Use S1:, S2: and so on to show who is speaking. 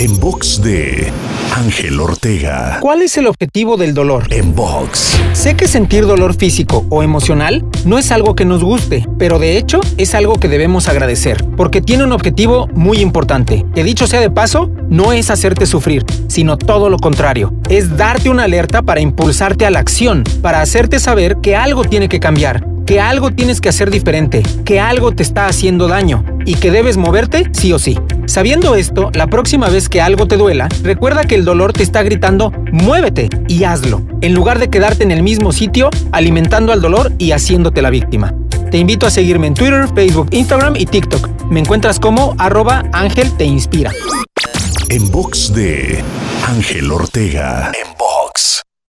S1: En box de Ángel Ortega.
S2: ¿Cuál es el objetivo del dolor?
S1: En box.
S2: Sé que sentir dolor físico o emocional no es algo que nos guste, pero de hecho es algo que debemos agradecer, porque tiene un objetivo muy importante, que dicho sea de paso, no es hacerte sufrir, sino todo lo contrario, es darte una alerta para impulsarte a la acción, para hacerte saber que algo tiene que cambiar, que algo tienes que hacer diferente, que algo te está haciendo daño y que debes moverte sí o sí. Sabiendo esto, la próxima vez que algo te duela, recuerda que el dolor te está gritando, muévete y hazlo, en lugar de quedarte en el mismo sitio alimentando al dolor y haciéndote la víctima. Te invito a seguirme en Twitter, Facebook, Instagram y TikTok. Me encuentras como arroba Ángel Te Inspira.
S1: En box de Ángel Ortega. En box.